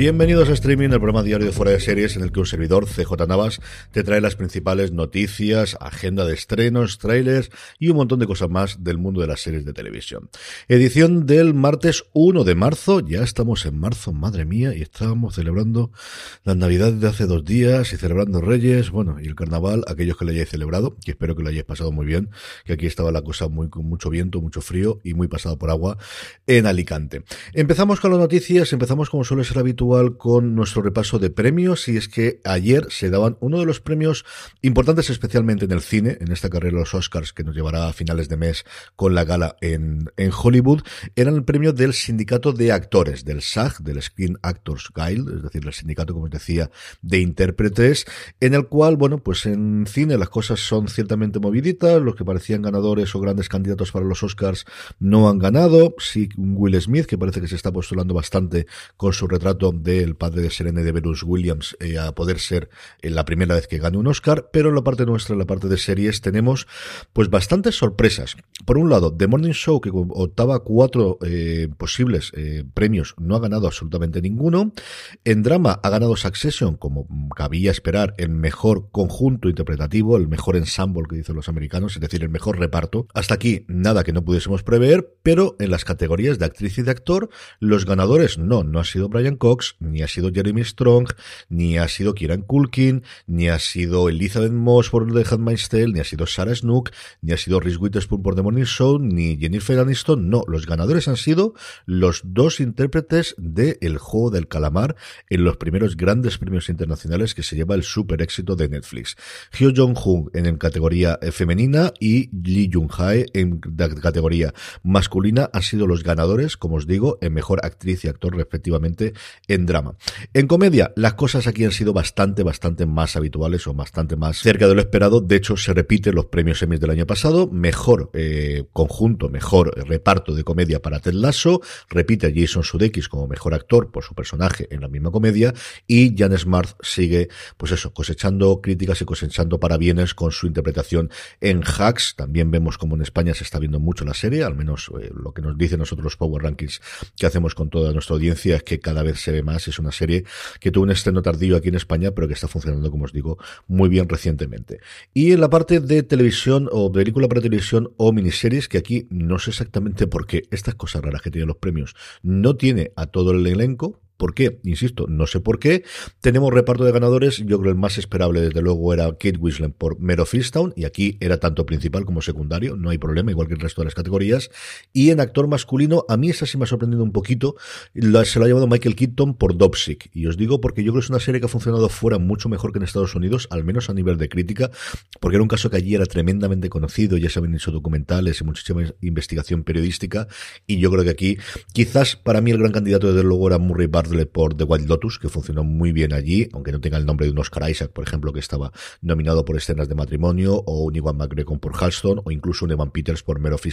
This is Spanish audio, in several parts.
Bienvenidos a Streaming, el programa diario de Fuera de Series en el que un servidor, CJ Navas, te trae las principales noticias, agenda de estrenos, trailers y un montón de cosas más del mundo de las series de televisión. Edición del martes 1 de marzo, ya estamos en marzo, madre mía, y estábamos celebrando las navidades de hace dos días y celebrando Reyes, bueno, y el carnaval, aquellos que lo hayáis celebrado, que espero que lo hayáis pasado muy bien, que aquí estaba la cosa muy con mucho viento, mucho frío y muy pasado por agua en Alicante. Empezamos con las noticias, empezamos como suele ser habitual con nuestro repaso de premios y es que ayer se daban uno de los premios importantes especialmente en el cine, en esta carrera de los Oscars que nos llevará a finales de mes con la gala en, en Hollywood, era el premio del sindicato de actores, del SAG, del Screen Actors Guild, es decir, el sindicato, como os decía, de intérpretes, en el cual, bueno, pues en cine las cosas son ciertamente moviditas, los que parecían ganadores o grandes candidatos para los Oscars no han ganado, sí Will Smith, que parece que se está postulando bastante con su retrato del padre de Serena de Bruce Williams eh, a poder ser eh, la primera vez que gane un Oscar, pero en la parte nuestra, en la parte de series, tenemos pues bastantes sorpresas. Por un lado, The Morning Show, que optaba cuatro eh, posibles premios, no ha ganado absolutamente ninguno. En drama ha ganado Succession, como cabía esperar, el mejor conjunto interpretativo, el mejor ensemble que dicen los americanos, es decir, el mejor reparto. Hasta aquí, nada que no pudiésemos prever, pero en las categorías de actriz y de actor, los ganadores no, no ha sido Brian Cox, ni ha sido Jeremy Strong, ni ha sido Kieran Culkin, ni ha sido Elizabeth Moss por The Handmaid's Tale, ni ha sido Sarah Snook, ni ha sido Reese Witherspoon por The Morning Show, ni Jennifer Aniston. No, los ganadores han sido los dos intérpretes de El Juego del Calamar en los primeros grandes premios internacionales que se lleva el super éxito de Netflix. Hyo Jong-hoon en categoría femenina y Lee Jung-hae en categoría masculina han sido los ganadores, como os digo, en mejor actriz y actor respectivamente en drama. En comedia, las cosas aquí han sido bastante, bastante más habituales o bastante más cerca de lo esperado. De hecho, se repiten los premios Emmys del año pasado. Mejor eh, conjunto, mejor reparto de comedia para Ted Lasso. Repite a Jason Sudeikis como mejor actor por su personaje en la misma comedia. Y Jan Smart sigue, pues eso, cosechando críticas y cosechando parabienes con su interpretación en Hacks. También vemos como en España se está viendo mucho la serie, al menos eh, lo que nos dicen nosotros los Power Rankings que hacemos con toda nuestra audiencia es que cada vez se ve es una serie que tuvo un estreno tardío aquí en España, pero que está funcionando, como os digo, muy bien recientemente. Y en la parte de televisión o película para televisión o miniseries, que aquí no sé exactamente por qué estas cosas raras que tienen los premios no tiene a todo el elenco, ¿Por qué? Insisto, no sé por qué. Tenemos reparto de ganadores. Yo creo que el más esperable, desde luego, era Kate Winslet por Mero Fistown. Y aquí era tanto principal como secundario. No hay problema, igual que el resto de las categorías. Y en actor masculino, a mí esa sí me ha sorprendido un poquito. se lo ha llevado Michael Keaton por Dopsic. Y os digo porque yo creo que es una serie que ha funcionado fuera mucho mejor que en Estados Unidos, al menos a nivel de crítica. Porque era un caso que allí era tremendamente conocido. Ya se habían hecho documentales y muchísima investigación periodística. Y yo creo que aquí, quizás para mí el gran candidato, desde luego, era Murray Bartlett Por The Wild Lotus, que funcionó muy bien allí, aunque no tenga el nombre de un Oscar Isaac, por ejemplo, que estaba nominado por escenas de matrimonio, o un Iwan McGregor por Halston, o incluso un Evan Peters por Mare of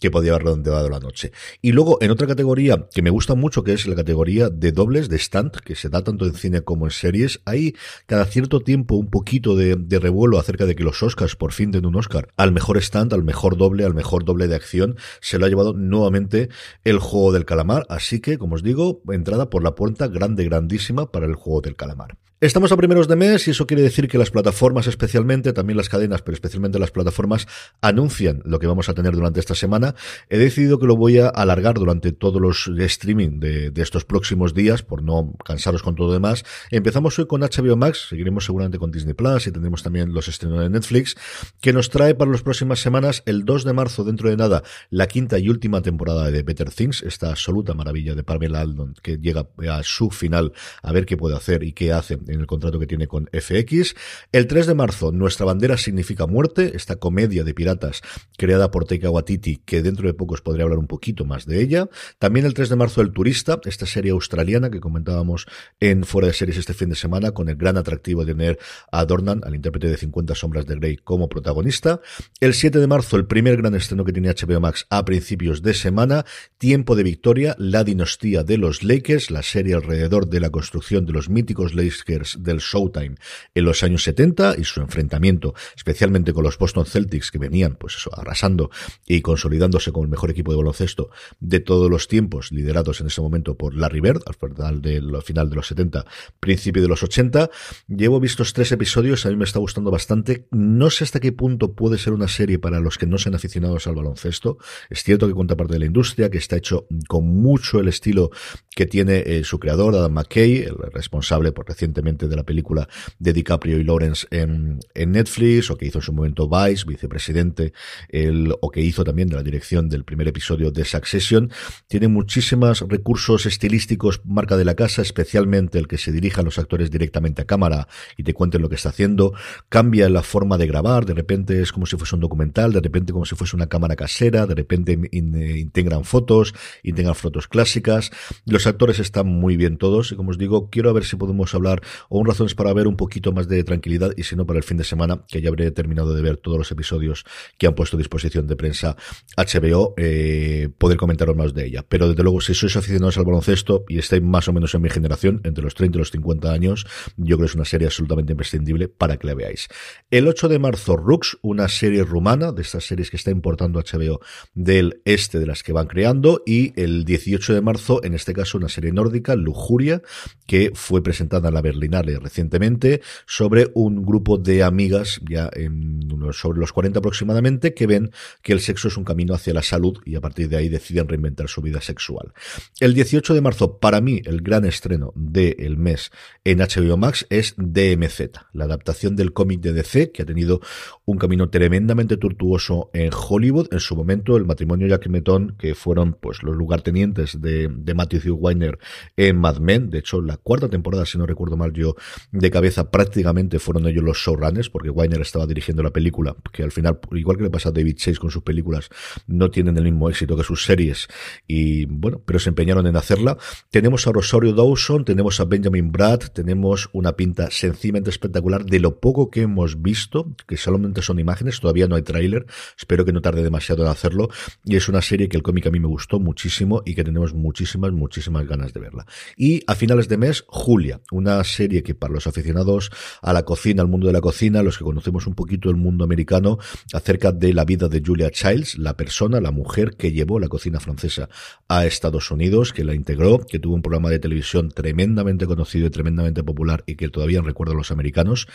que podía haber redondeado la noche. Y luego, en otra categoría que me gusta mucho, que es la categoría de dobles, de stand, que se da tanto en cine como en series, hay cada cierto tiempo un poquito de, de revuelo acerca de que los Oscars por fin den un Oscar al mejor stand, al mejor doble, al mejor doble de acción, se lo ha llevado nuevamente el juego del calamar. Así que, como os digo, entrada por la puerta grande, grandísima para el juego del calamar. Estamos a primeros de mes y eso quiere decir que las plataformas especialmente, también las cadenas, pero especialmente las plataformas, anuncian lo que vamos a tener durante esta semana. He decidido que lo voy a alargar durante todos los streaming de, estos próximos días, por no cansaros con todo demás. Empezamos hoy con HBO Max, seguiremos seguramente con Disney Plus y tendremos también los estrenos de Netflix, que nos trae para las próximas semanas, el 2 de marzo, dentro de nada, la quinta y última temporada de Better Things, esta absoluta maravilla de Pamela Aldon, que llega a su final a ver qué puede hacer y qué hace en el contrato que tiene con FX. El 3 de marzo, Nuestra bandera significa muerte, esta comedia de piratas creada por Taika Waititi, que dentro de poco os podría hablar un poquito más de ella. También el 3 de marzo, El turista, esta serie australiana que comentábamos en Fuera de Series este fin de semana, con el gran atractivo de tener a Dornan, al intérprete de 50 sombras de Grey, como protagonista. El 7 de marzo, el primer gran estreno que tiene HBO Max a principios de semana, Tiempo de Victoria, la dinastía de los Lakers, la serie alrededor de la construcción de los míticos Lakers del Showtime en los años 70 y su enfrentamiento, especialmente con los Boston Celtics que venían, pues eso, arrasando y consolidándose como el mejor equipo de baloncesto de todos los tiempos, liderados en ese momento por Larry Bird, al final de, final de los 70, principio de los 80. Llevo vistos tres episodios, a mí me está gustando bastante. No sé hasta qué punto puede ser una serie para los que no sean aficionados al baloncesto. Es cierto que cuenta parte de la industria, que está hecho con mucho el estilo que tiene eh, su creador, Adam McKay, el responsable por recientemente de la película de DiCaprio y Lawrence en, en Netflix, o que hizo en su momento Vice, vicepresidente, el, o que hizo también de la dirección del primer episodio de Succession. Tiene muchísimos recursos estilísticos marca de la casa, especialmente el que se dirija a los actores directamente a cámara y te cuenten lo que está haciendo. Cambia la forma de grabar, de repente es como si fuese un documental, de repente como si fuese una cámara casera, de repente integran fotos, integran fotos clásicas. Los actores están muy bien todos y como os digo, quiero ver si podemos hablar o un razones para ver un poquito más de tranquilidad y si no para el fin de semana, que ya habré terminado de ver todos los episodios que han puesto a disposición de prensa HBO, eh, poder comentaros más de ella. Pero desde luego, si sois aficionados al baloncesto y estáis más o menos en mi generación, entre los 30 y los 50 años, yo creo que es una serie absolutamente imprescindible para que la veáis. El 8 de marzo, Rux, una serie rumana, de estas series que está importando HBO del este de las que van creando, y el 18 de marzo, en este caso, una serie nórdica, Lujuria, que fue presentada en la Recientemente sobre un grupo de amigas, ya en sobre los 40 aproximadamente, que ven que el sexo es un camino hacia la salud y a partir de ahí deciden reinventar su vida sexual. El 18 de marzo, para mí, el gran estreno del mes en HBO Max es DMZ, la adaptación del cómic de DC, que ha tenido un camino tremendamente tortuoso en Hollywood. En su momento, el matrimonio Jack Metton, que fueron pues los lugartenientes de, de Matthew Weiner en Mad Men. De hecho, la cuarta temporada, si no recuerdo mal yo, de cabeza prácticamente fueron ellos los showrunners, porque Weiner estaba dirigiendo la película, que al final, igual que le pasa a David Chase con sus películas, no tienen el mismo éxito que sus series, y bueno, pero se empeñaron en hacerla. Tenemos a Rosario Dawson, tenemos a Benjamin Brad, tenemos una pinta sencillamente espectacular de lo poco que hemos visto, que solamente son imágenes, todavía no hay tráiler, espero que no tarde demasiado en hacerlo, y es una serie que el cómic a mí me gustó muchísimo y que tenemos muchísimas, muchísimas ganas de verla. Y a finales de mes, Julia, una serie que para los aficionados a la cocina, al mundo de la cocina, los que conocemos un poquito el mundo americano, acerca de la vida de Julia Childs, la persona, la mujer que llevó la cocina francesa a Estados Unidos, que la integró, que tuvo un programa de televisión tremendamente conocido y tremendamente popular y que todavía recuerdan los americanos.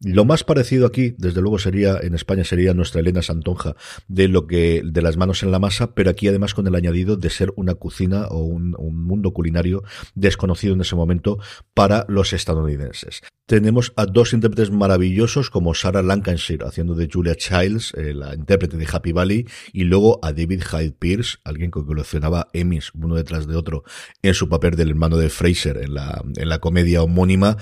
Lo más parecido aquí, desde luego, sería, en España sería nuestra Elena Santonja, de lo que, de las manos en la masa, pero aquí además con el añadido de ser una cocina o un, un mundo culinario desconocido en ese momento para los estadounidenses. Tenemos a dos intérpretes maravillosos como Sarah Lancashire haciendo de Julia Childs, eh, la intérprete de Happy Valley, y luego a David Hyde Pierce, alguien que coleccionaba Emmys uno detrás de otro en su papel del hermano de Fraser en la, en la comedia homónima,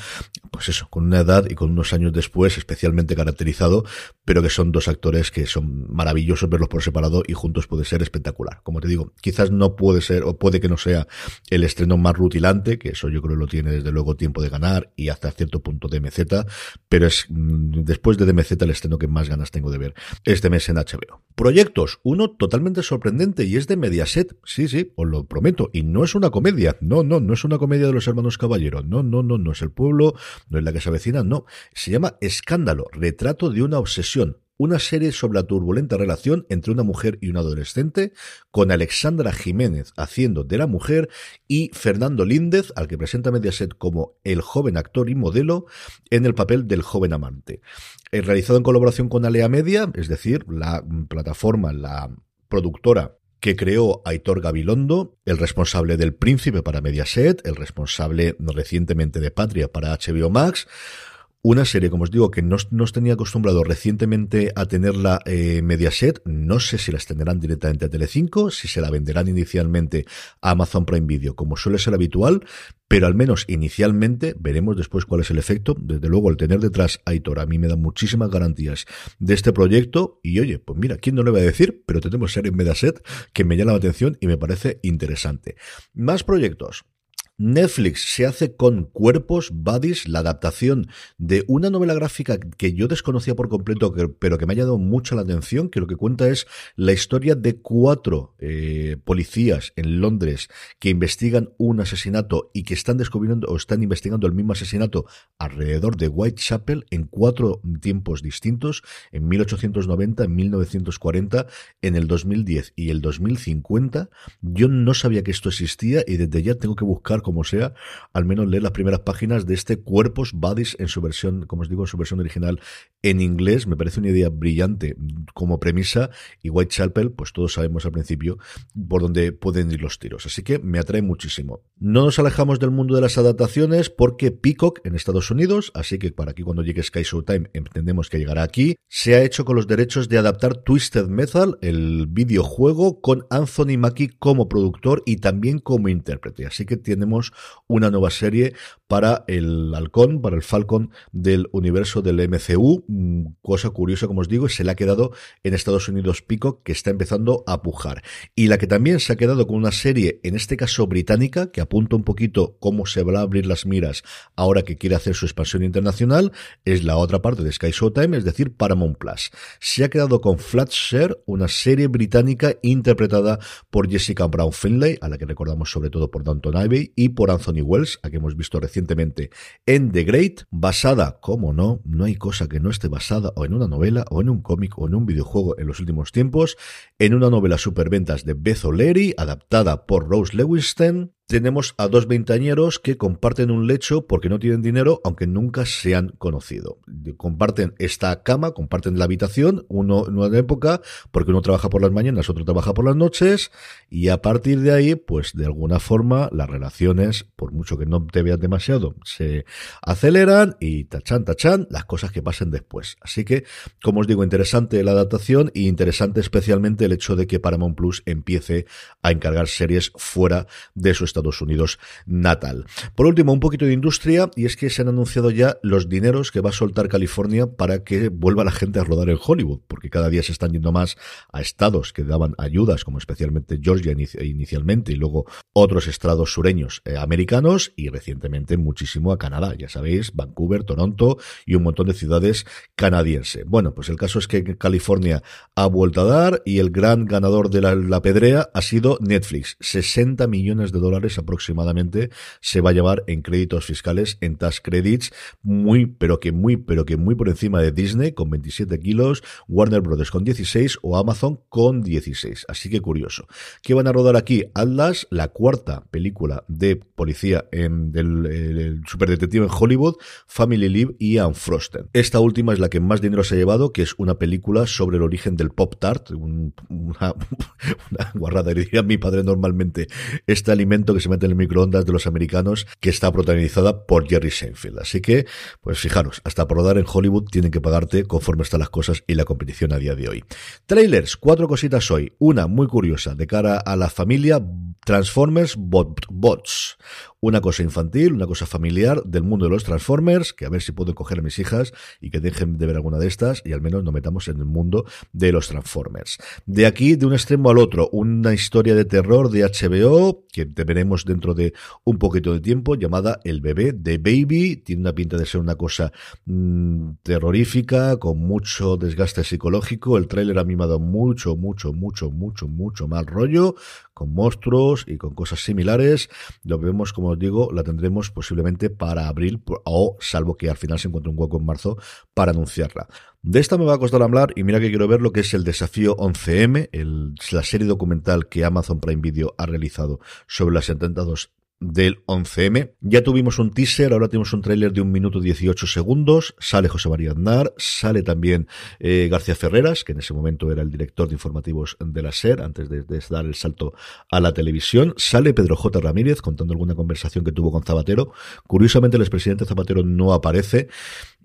pues eso, con una edad y con unos años después especialmente caracterizado, pero que son dos actores que son maravillosos verlos por separado y juntos puede ser espectacular. Como te digo, quizás no puede ser, o puede que no sea el estreno más rutilante, que eso yo creo lo tiene desde luego tiempo de ganar y hasta cierto punto de MZ, pero es mm, después de DMZ el estreno que más ganas tengo de ver. Este mes en HBO. Proyectos, uno totalmente sorprendente y es de Mediaset, sí, sí, os lo prometo, y no es una comedia, no, no, no es una comedia de los hermanos Caballero, no, no, no, no es el pueblo, no es la que se avecina, no, se llama Escándalo, retrato de una obsesión, una serie sobre la turbulenta relación entre una mujer y un adolescente, con Alexandra Jiménez haciendo de la mujer y Fernando Líndez, al que presenta Mediaset como el joven actor y modelo, en el papel del joven amante. Eh, realizado en colaboración con Alea Media, es decir, la plataforma, la productora que creó Aitor Gabilondo, el responsable del Príncipe para Mediaset, el responsable recientemente de Patria para HBO Max, una serie, como os digo, que no, os tenía acostumbrado recientemente a tenerla eh, Mediaset. No sé si la extenderán directamente a Telecinco, si se la venderán inicialmente a Amazon Prime Video, como suele ser habitual, pero al menos inicialmente veremos después cuál es el efecto. Desde luego, el tener detrás a Aitor a mí me da muchísimas garantías de este proyecto. Y oye, pues mira, ¿quién no le va a decir? Pero tenemos serie en Mediaset que me llama la atención y me parece interesante. Más proyectos. Netflix se hace con Cuerpos, Buddies, la adaptación de una novela gráfica que yo desconocía por completo, pero que me ha llamado mucho la atención, que lo que cuenta es la historia de cuatro eh, policías en Londres que investigan un asesinato y que están descubriendo o están investigando el mismo asesinato alrededor de Whitechapel en cuatro tiempos distintos, en 1890, en 1940, en el 2010 y el 2050. Yo no sabía que esto existía y desde ya tengo que buscar como sea, al menos leer las primeras páginas de este Cuerpos Buddies en su versión, como os digo, en su versión original en inglés. Me parece una idea brillante como premisa y Whitechapel, pues todos sabemos al principio por dónde pueden ir los tiros. Así que me atrae muchísimo. No nos alejamos del mundo de las adaptaciones porque Peacock en Estados Unidos, así que para aquí cuando llegue Sky Showtime entendemos que llegará aquí, se ha hecho con los derechos de adaptar Twisted Metal, el videojuego, con Anthony Mackie como productor y también como intérprete. Así que tenemos una nueva serie para el halcón, para el Falcon del universo del MCU. Mm, cosa curiosa, como os digo, se le ha quedado en Estados Unidos Pico, que está empezando a pujar. Y la que también se ha quedado con una serie, en este caso británica, que apunta un poquito cómo se van a abrir las miras ahora que quiere hacer su expansión internacional, es la otra parte de Sky Showtime, es decir, Paramount Plus. Se ha quedado con Flatshare, una serie británica interpretada por Jessica Brown Finlay, a la que recordamos sobre todo por Downton Abbey, y por Anthony Wells, a que hemos visto recientemente en The Great, basada, como no, no hay cosa que no esté basada o en una novela, o en un cómic, o en un videojuego en los últimos tiempos, en una novela superventas de Beth O'Leary, adaptada por Rose Lewiston, tenemos a dos veintañeros que comparten un lecho porque no tienen dinero, aunque nunca se han conocido. Comparten esta cama, comparten la habitación, uno en una época, porque uno trabaja por las mañanas, otro trabaja por las noches, y a partir de ahí, pues de alguna forma, las relaciones, por mucho que no te veas demasiado, se aceleran y tachan, tachan, las cosas que pasen después. Así que, como os digo, interesante la adaptación y interesante especialmente el hecho de que Paramount Plus empiece a encargar series fuera de su estado Estados Unidos natal. Por último, un poquito de industria y es que se han anunciado ya los dineros que va a soltar California para que vuelva la gente a rodar en Hollywood, porque cada día se están yendo más a estados que daban ayudas, como especialmente Georgia inicialmente y luego otros estados sureños eh, americanos y recientemente muchísimo a Canadá, ya sabéis, Vancouver, Toronto y un montón de ciudades canadienses. Bueno, pues el caso es que California ha vuelto a dar y el gran ganador de la, pedrea ha sido Netflix, 60 millones de dólares aproximadamente se va a llevar en créditos fiscales, en tax credits, muy, pero que muy, pero que muy por encima de Disney con 27 kilos, Warner Brothers con 16 o Amazon con 16. Así que curioso. ¿Qué van a rodar aquí? Atlas, la cuarta película de policía en, del superdetective en Hollywood, Family Live y Unfrosten. Esta última es la que más dinero se ha llevado, que es una película sobre el origen del Pop Tart, una, una guarrada, diría mi padre normalmente, este alimento que se mete en el microondas de los americanos, que está protagonizada por Jerry Seinfeld. Así que, pues fijaros, hasta por rodar en Hollywood tienen que pagarte conforme están las cosas y la competición a día de hoy. Trailers, cuatro cositas hoy. Una muy curiosa de cara a la familia Transformers Bots una cosa infantil, una cosa familiar del mundo de los Transformers, que a ver si puedo coger a mis hijas y que dejen de ver alguna de estas y al menos nos metamos en el mundo de los Transformers. De aquí, de un extremo al otro, una historia de terror de HBO que veremos dentro de un poquito de tiempo, llamada El bebé de Baby. Tiene una pinta de ser una cosa mm, terrorífica, con mucho desgaste psicológico. El tráiler ha dado mucho, mucho, mucho, mucho, mucho mal rollo, con monstruos y con cosas similares. Lo vemos como os digo, la tendremos posiblemente para abril o salvo que al final se encuentre un hueco en marzo para anunciarla. De esta me va a costar hablar y mira que quiero ver lo que es el desafío 11M, la serie documental que Amazon Prime Video ha realizado sobre las atentados del 11M. Ya tuvimos un teaser, ahora tenemos un tráiler de un minuto 18 segundos. Sale José María Aznar, sale también eh, García Ferreras, que en ese momento era el director de informativos de la SER, antes de, dar el salto a la televisión. Sale Pedro J. Ramírez contando alguna conversación que tuvo con Zapatero. Curiosamente, el expresidente Zapatero no aparece.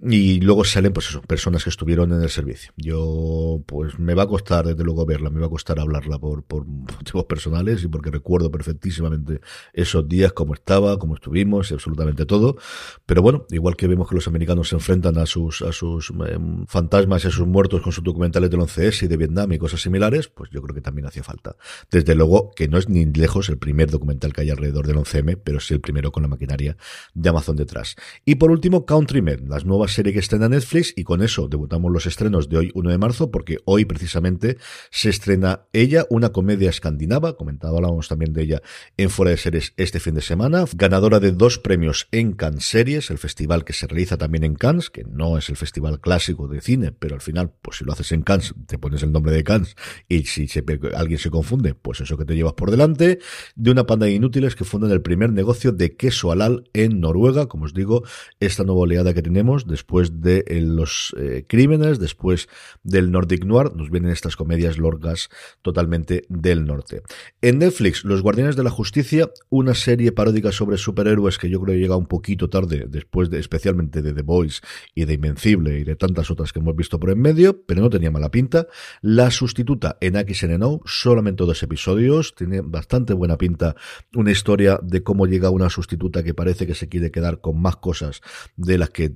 Y luego salen, pues eso, personas que estuvieron en el servicio. Yo, pues me va a costar, desde luego, verla, me va a costar hablarla por, por motivos personales y porque recuerdo perfectísimamente esos días, cómo estaba, cómo estuvimos absolutamente todo. Pero bueno, igual que vemos que los americanos se enfrentan a sus, a sus em, fantasmas y a sus muertos con sus documentales del 11S y de Vietnam y cosas similares, pues yo creo que también hacía falta. Desde luego, que no es ni lejos el primer documental que hay alrededor del 11M, pero sí el primero con la maquinaria de Amazon detrás. Y por último, Countrymen, las nuevas serie que estrena Netflix y con eso debutamos los estrenos de hoy 1 de marzo porque hoy precisamente se estrena ella, una comedia escandinava, comentábamos también de ella en Fuera de Series este fin de semana, ganadora de dos premios en Cannes Series, el festival que se realiza también en Cannes, que no es el festival clásico de cine, pero al final, pues si lo haces en Cannes, te pones el nombre de Cannes y si alguien se confunde, pues eso que te llevas por delante, de una panda de inútiles que fundan el primer negocio de queso halal en Noruega, como os digo, esta nueva oleada que tenemos después de eh, los eh, crímenes, después del Nordic Noir, nos vienen estas comedias lorgas totalmente del norte. En Netflix, Los Guardianes de la Justicia, una serie paródica sobre superhéroes que yo creo que llega un poquito tarde, después de, especialmente de The Boys y de Invencible y de tantas otras que hemos visto por en medio, pero no tenía mala pinta. La sustituta en XNNO, solamente dos episodios, tiene bastante buena pinta una historia de cómo llega una sustituta que parece que se quiere quedar con más cosas de las que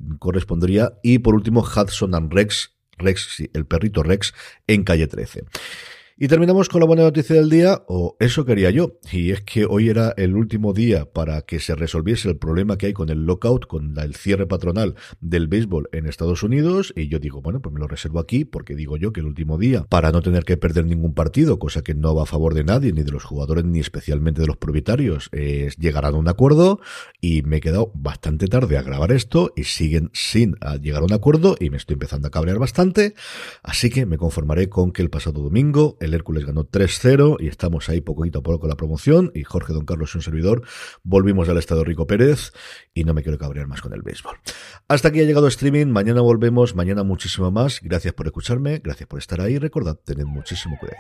y por último, Hudson and Rex, Rex, el perrito Rex, en calle 13. Y terminamos con la buena noticia del día, o eso quería yo, y es que hoy era el último día para que se resolviese el problema que hay con el lockout, con el cierre patronal del béisbol en Estados Unidos, y yo digo, bueno, pues me lo reservo aquí, porque digo yo que el último día, para no tener que perder ningún partido, cosa que no va a favor de nadie, ni de los jugadores, ni especialmente de los propietarios, es llegar a un acuerdo, y me he quedado bastante tarde a grabar esto, y siguen sin llegar a un acuerdo, y me estoy empezando a cabrear bastante, así que me conformaré con que el pasado domingo, el Hércules ganó 3-0 y estamos ahí poquito a poco con la promoción y Jorge Don Carlos y un servidor volvimos al estado Rico Pérez y no me quiero cabrear más con el béisbol. Hasta aquí ha llegado streaming, mañana volvemos, mañana muchísimo más. Gracias por escucharme, gracias por estar ahí. Recordad, tened muchísimo cuidado.